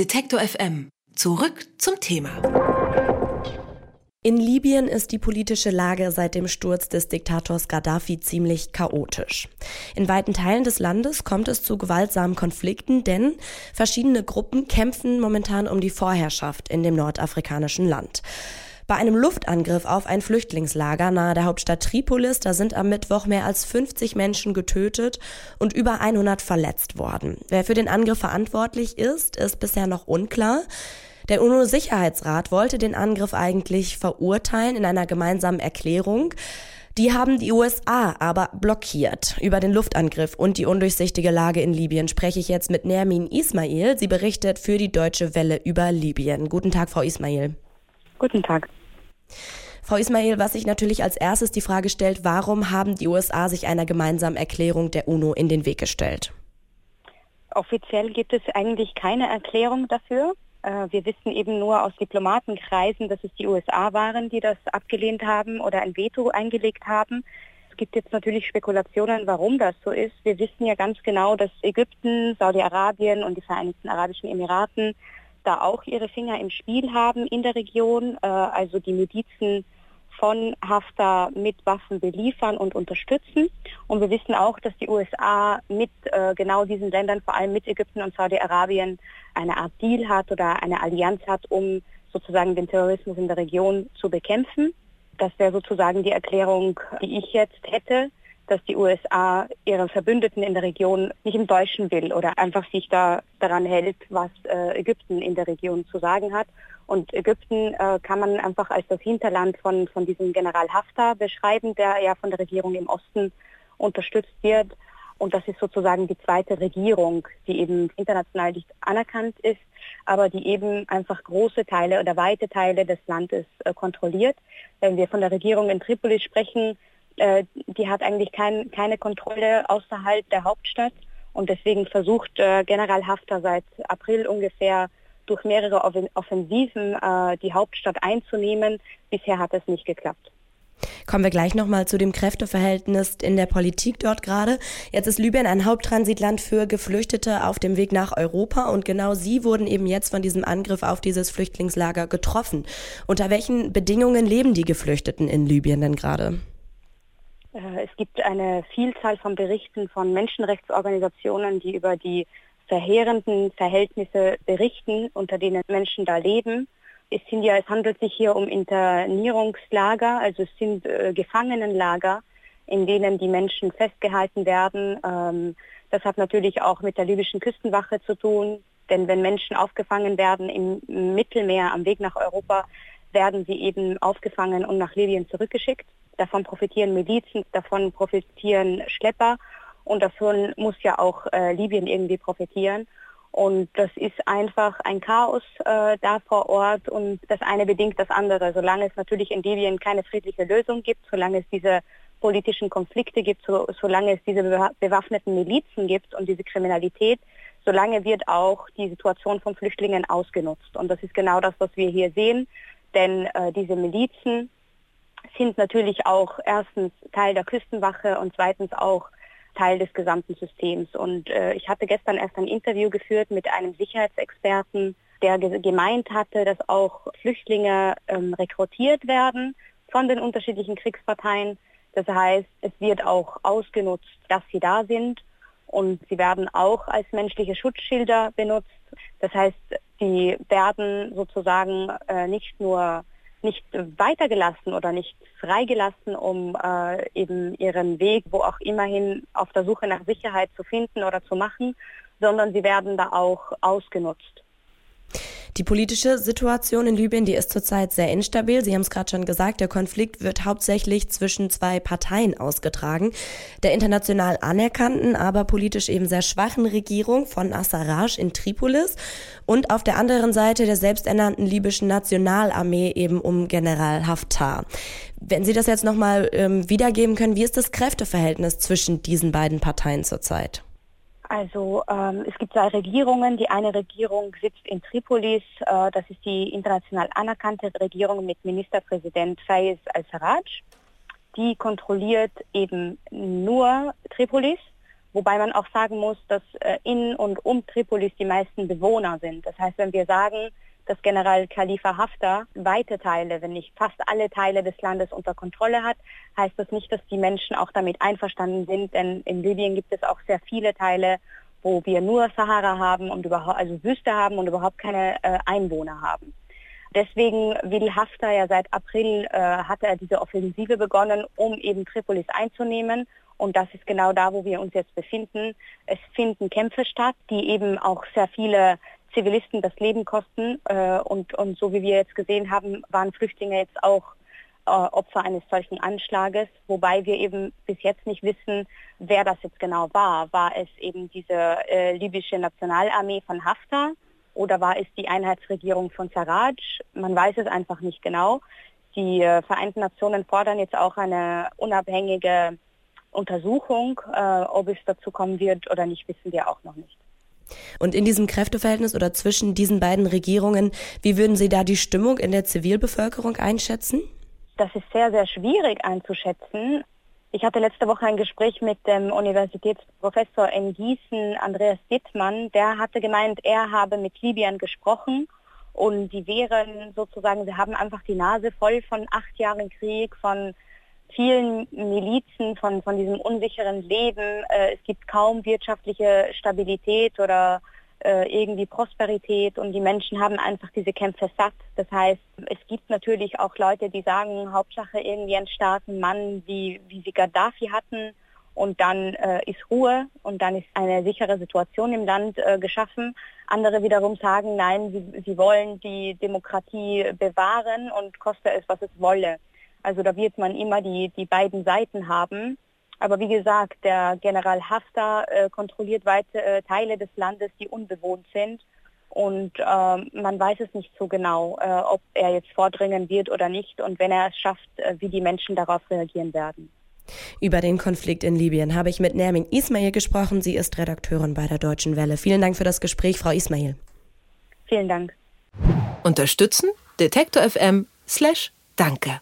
Detektor FM. Zurück zum Thema. In Libyen ist die politische Lage seit dem Sturz des Diktators Gaddafi ziemlich chaotisch. In weiten Teilen des Landes kommt es zu gewaltsamen Konflikten, denn verschiedene Gruppen kämpfen momentan um die Vorherrschaft in dem nordafrikanischen Land. Bei einem Luftangriff auf ein Flüchtlingslager nahe der Hauptstadt Tripolis, da sind am Mittwoch mehr als 50 Menschen getötet und über 100 verletzt worden. Wer für den Angriff verantwortlich ist, ist bisher noch unklar. Der UNO-Sicherheitsrat wollte den Angriff eigentlich verurteilen in einer gemeinsamen Erklärung. Die haben die USA aber blockiert. Über den Luftangriff und die undurchsichtige Lage in Libyen spreche ich jetzt mit Nermin Ismail. Sie berichtet für die Deutsche Welle über Libyen. Guten Tag, Frau Ismail. Guten Tag. Frau Ismail, was sich natürlich als erstes die Frage stellt, warum haben die USA sich einer gemeinsamen Erklärung der UNO in den Weg gestellt? Offiziell gibt es eigentlich keine Erklärung dafür. Äh, wir wissen eben nur aus Diplomatenkreisen, dass es die USA waren, die das abgelehnt haben oder ein Veto eingelegt haben. Es gibt jetzt natürlich Spekulationen, warum das so ist. Wir wissen ja ganz genau, dass Ägypten, Saudi-Arabien und die Vereinigten Arabischen Emiraten da auch ihre Finger im Spiel haben in der Region, äh, also die Milizen von Haftar mit Waffen beliefern und unterstützen. Und wir wissen auch, dass die USA mit äh, genau diesen Ländern, vor allem mit Ägypten und Saudi-Arabien, eine Art Deal hat oder eine Allianz hat, um sozusagen den Terrorismus in der Region zu bekämpfen. Das wäre sozusagen die Erklärung, die ich jetzt hätte dass die USA ihre Verbündeten in der Region nicht enttäuschen will oder einfach sich da daran hält, was äh, Ägypten in der Region zu sagen hat. Und Ägypten äh, kann man einfach als das Hinterland von, von diesem General Haftar beschreiben, der ja von der Regierung im Osten unterstützt wird. Und das ist sozusagen die zweite Regierung, die eben international nicht anerkannt ist, aber die eben einfach große Teile oder weite Teile des Landes äh, kontrolliert. Wenn wir von der Regierung in Tripolis sprechen, äh, die hat eigentlich kein, keine Kontrolle außerhalb der Hauptstadt. Und deswegen versucht äh, General Haftar seit April ungefähr durch mehrere Offensiven äh, die Hauptstadt einzunehmen. Bisher hat es nicht geklappt. Kommen wir gleich nochmal zu dem Kräfteverhältnis in der Politik dort gerade. Jetzt ist Libyen ein Haupttransitland für Geflüchtete auf dem Weg nach Europa und genau sie wurden eben jetzt von diesem Angriff auf dieses Flüchtlingslager getroffen. Unter welchen Bedingungen leben die Geflüchteten in Libyen denn gerade? Äh, es gibt eine Vielzahl von Berichten von Menschenrechtsorganisationen, die über die verheerenden Verhältnisse berichten, unter denen Menschen da leben. Es, sind ja, es handelt sich hier um Internierungslager, also es sind äh, Gefangenenlager, in denen die Menschen festgehalten werden. Ähm, das hat natürlich auch mit der libyschen Küstenwache zu tun, denn wenn Menschen aufgefangen werden im Mittelmeer am Weg nach Europa, werden sie eben aufgefangen und nach Libyen zurückgeschickt. Davon profitieren Milizen, davon profitieren Schlepper und davon muss ja auch äh, Libyen irgendwie profitieren. Und das ist einfach ein Chaos äh, da vor Ort und das eine bedingt das andere. Solange es natürlich in Libyen keine friedliche Lösung gibt, solange es diese politischen Konflikte gibt, so, solange es diese bewaffneten Milizen gibt und diese Kriminalität, solange wird auch die Situation von Flüchtlingen ausgenutzt. Und das ist genau das, was wir hier sehen. Denn äh, diese Milizen sind natürlich auch erstens Teil der Küstenwache und zweitens auch Teil des gesamten Systems. Und äh, ich hatte gestern erst ein Interview geführt mit einem Sicherheitsexperten, der ge gemeint hatte, dass auch Flüchtlinge ähm, rekrutiert werden von den unterschiedlichen Kriegsparteien. Das heißt, es wird auch ausgenutzt, dass sie da sind und sie werden auch als menschliche Schutzschilder benutzt. Das heißt, sie werden sozusagen äh, nicht nur nicht weitergelassen oder nicht freigelassen, um äh, eben ihren Weg, wo auch immerhin auf der Suche nach Sicherheit zu finden oder zu machen, sondern sie werden da auch ausgenutzt. Die politische Situation in Libyen, die ist zurzeit sehr instabil. Sie haben es gerade schon gesagt, der Konflikt wird hauptsächlich zwischen zwei Parteien ausgetragen. Der international anerkannten, aber politisch eben sehr schwachen Regierung von Assaraj in Tripolis und auf der anderen Seite der selbsternannten libyschen Nationalarmee eben um General Haftar. Wenn Sie das jetzt nochmal ähm, wiedergeben können, wie ist das Kräfteverhältnis zwischen diesen beiden Parteien zurzeit? Also ähm, es gibt zwei Regierungen. Die eine Regierung sitzt in Tripolis. Äh, das ist die international anerkannte Regierung mit Ministerpräsident Fayez al-Sarraj. Die kontrolliert eben nur Tripolis Wobei man auch sagen muss, dass äh, in und um Tripolis die meisten Bewohner sind. Das heißt, wenn wir sagen, dass General Khalifa Haftar weite Teile, wenn nicht fast alle Teile des Landes unter Kontrolle hat, heißt das nicht, dass die Menschen auch damit einverstanden sind, denn in Libyen gibt es auch sehr viele Teile, wo wir nur Sahara haben und überhaupt, also Wüste haben und überhaupt keine äh, Einwohner haben. Deswegen will Haftar ja seit April äh, hat er diese Offensive begonnen, um eben Tripolis einzunehmen. Und das ist genau da, wo wir uns jetzt befinden. Es finden Kämpfe statt, die eben auch sehr viele Zivilisten das Leben kosten. Äh, und, und so wie wir jetzt gesehen haben, waren Flüchtlinge jetzt auch äh, Opfer eines solchen Anschlages, wobei wir eben bis jetzt nicht wissen, wer das jetzt genau war. War es eben diese äh, libysche Nationalarmee von Haftar oder war es die Einheitsregierung von Sarraj? Man weiß es einfach nicht genau. Die äh, Vereinten Nationen fordern jetzt auch eine unabhängige Untersuchung. Äh, ob es dazu kommen wird oder nicht, wissen wir auch noch nicht. Und in diesem Kräfteverhältnis oder zwischen diesen beiden Regierungen, wie würden Sie da die Stimmung in der Zivilbevölkerung einschätzen? Das ist sehr, sehr schwierig einzuschätzen. Ich hatte letzte Woche ein Gespräch mit dem Universitätsprofessor in Gießen, Andreas Dittmann. Der hatte gemeint, er habe mit Libyen gesprochen und die wären sozusagen, sie haben einfach die Nase voll von acht Jahren Krieg, von vielen Milizen, von, von diesem unsicheren Leben. Äh, es gibt kaum wirtschaftliche Stabilität oder äh, irgendwie Prosperität und die Menschen haben einfach diese Kämpfe satt. Das heißt, es gibt natürlich auch Leute, die sagen, Hauptsache irgendwie einen starken Mann, wie, wie sie Gaddafi hatten und dann äh, ist Ruhe und dann ist eine sichere Situation im Land äh, geschaffen. Andere wiederum sagen, nein, sie, sie wollen die Demokratie bewahren und koste es, was es wolle. Also da wird man immer die, die beiden Seiten haben. Aber wie gesagt, der General Haftar äh, kontrolliert weite äh, Teile des Landes, die unbewohnt sind. Und äh, man weiß es nicht so genau, äh, ob er jetzt vordringen wird oder nicht. Und wenn er es schafft, äh, wie die Menschen darauf reagieren werden. Über den Konflikt in Libyen habe ich mit Nermin Ismail gesprochen. Sie ist Redakteurin bei der Deutschen Welle. Vielen Dank für das Gespräch, Frau Ismail. Vielen Dank. Unterstützen? Detektor FM slash Danke.